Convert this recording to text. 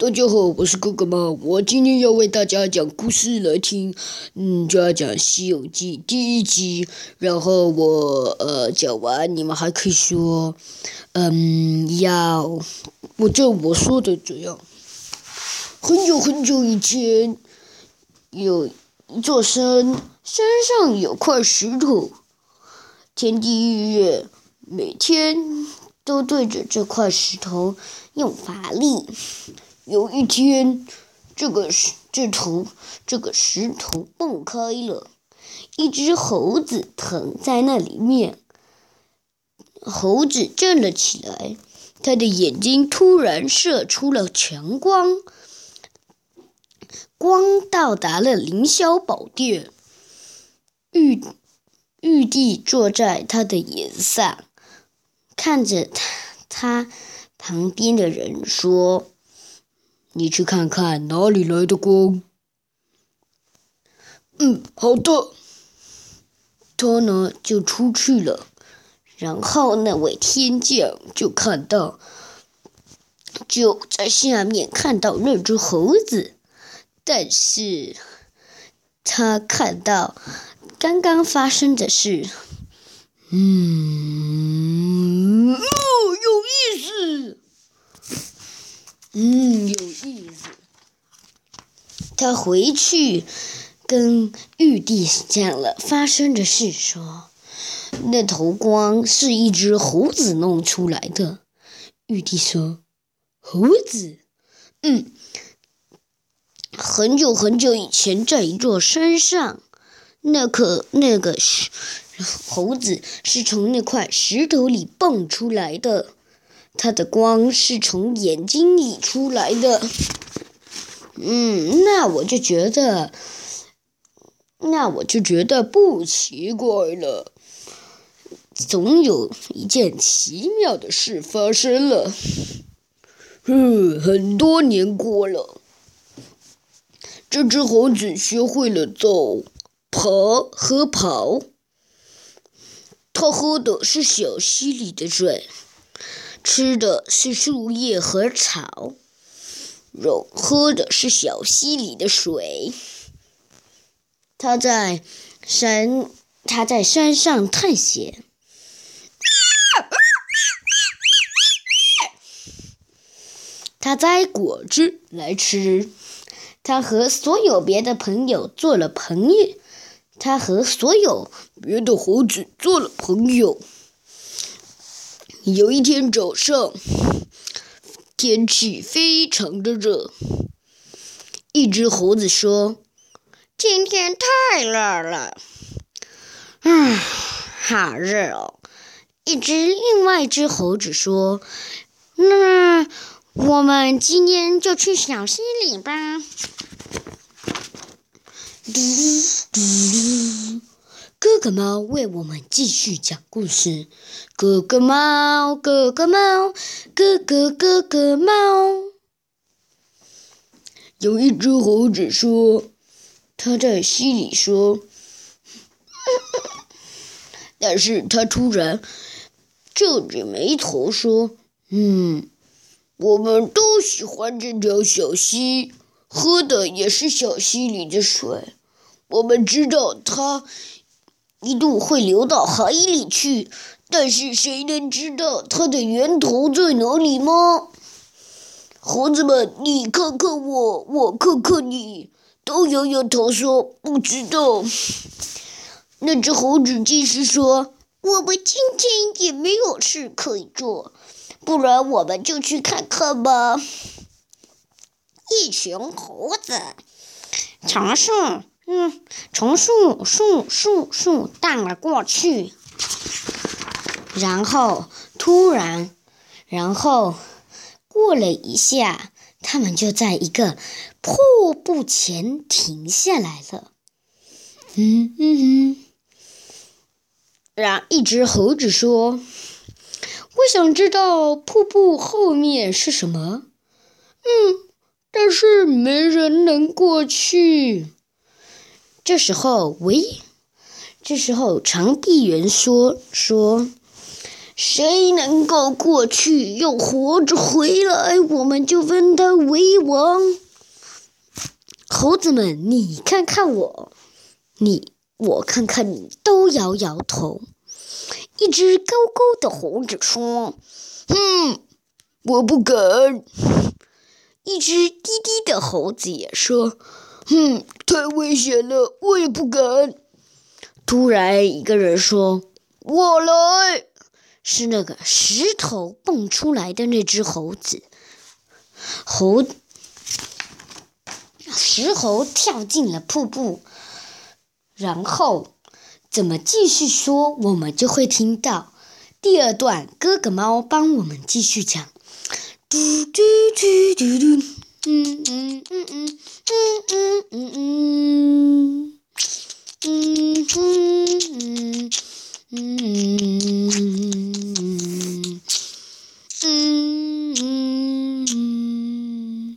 大家好，我是哥哥猫，我今天要为大家讲故事来听。嗯，就要讲《西游记》第一集。然后我呃讲完，你们还可以说，嗯，要我就我说的这样。很久很久以前，有一座山，山上有块石头，天地日月每天都对着这块石头用法力。有一天，这个石这头这个石头蹦开了，一只猴子躺在那里面。猴子站了起来，他的眼睛突然射出了强光，光到达了凌霄宝殿。玉玉帝坐在他的眼上，看着他他旁边的人说。你去看看哪里来的光。嗯，好的。他呢就出去了，然后那位天将就看到，就在下面看到那只猴子，但是他看到刚刚发生的事，嗯，哦，有意思。嗯，有意思。他回去跟玉帝讲了发生的事，说那头光是一只猴子弄出来的。玉帝说：“猴子，嗯，很久很久以前，在一座山上，那颗那个猴子是从那块石头里蹦出来的。”它的光是从眼睛里出来的，嗯，那我就觉得，那我就觉得不奇怪了。总有一件奇妙的事发生了。嗯，很多年过了，这只猴子学会了走、爬和跑。它喝的是小溪里的水。吃的是树叶和草，肉喝的是小溪里的水。他在山，他在山上探险。他摘果子来吃。他和所有别的朋友做了朋友。他和所有别的猴子做了朋友。有一天早上，天气非常的热。一只猴子说：“今天太热了，唉，好热哦。”一只另外一只猴子说：“那我们今天就去小溪里吧。”嘟嘟。哥哥猫为我们继续讲故事。哥哥猫，哥哥猫，哥哥哥哥猫。有一只猴子说：“他在溪里说，但是他突然皱着眉头说：‘嗯，我们都喜欢这条小溪，喝的也是小溪里的水。我们知道它。’”一度会流到海里去，但是谁能知道它的源头在哪里吗？猴子们，你看看我，我看看你，都摇摇头说不知道。那只猴子继续说：“我们今天也没有事可以做，不然我们就去看看吧。”一群猴子，长树。嗯，从树树树树荡了过去，然后突然，然后过了一下，他们就在一个瀑布前停下来了。嗯嗯嗯。然一只猴子说：“我想知道瀑布后面是什么。”嗯，但是没人能过去。这时候，喂，这时候长臂猿说：“说，谁能够过去又活着回来，我们就封他为王。猴子们，你看看我，你我看看你，都摇摇头。一只高高的猴子说：“哼，我不敢。”一只低低的猴子也说：“哼，太危险了，我也不敢。”突然，一个人说：“我来。”是那个石头蹦出来的那只猴子。猴石猴跳进了瀑布，然后怎么继续说，我们就会听到第二段。哥哥猫帮我们继续讲。嘟嘟嘟嘟嘟。嗯嗯嗯嗯嗯嗯嗯嗯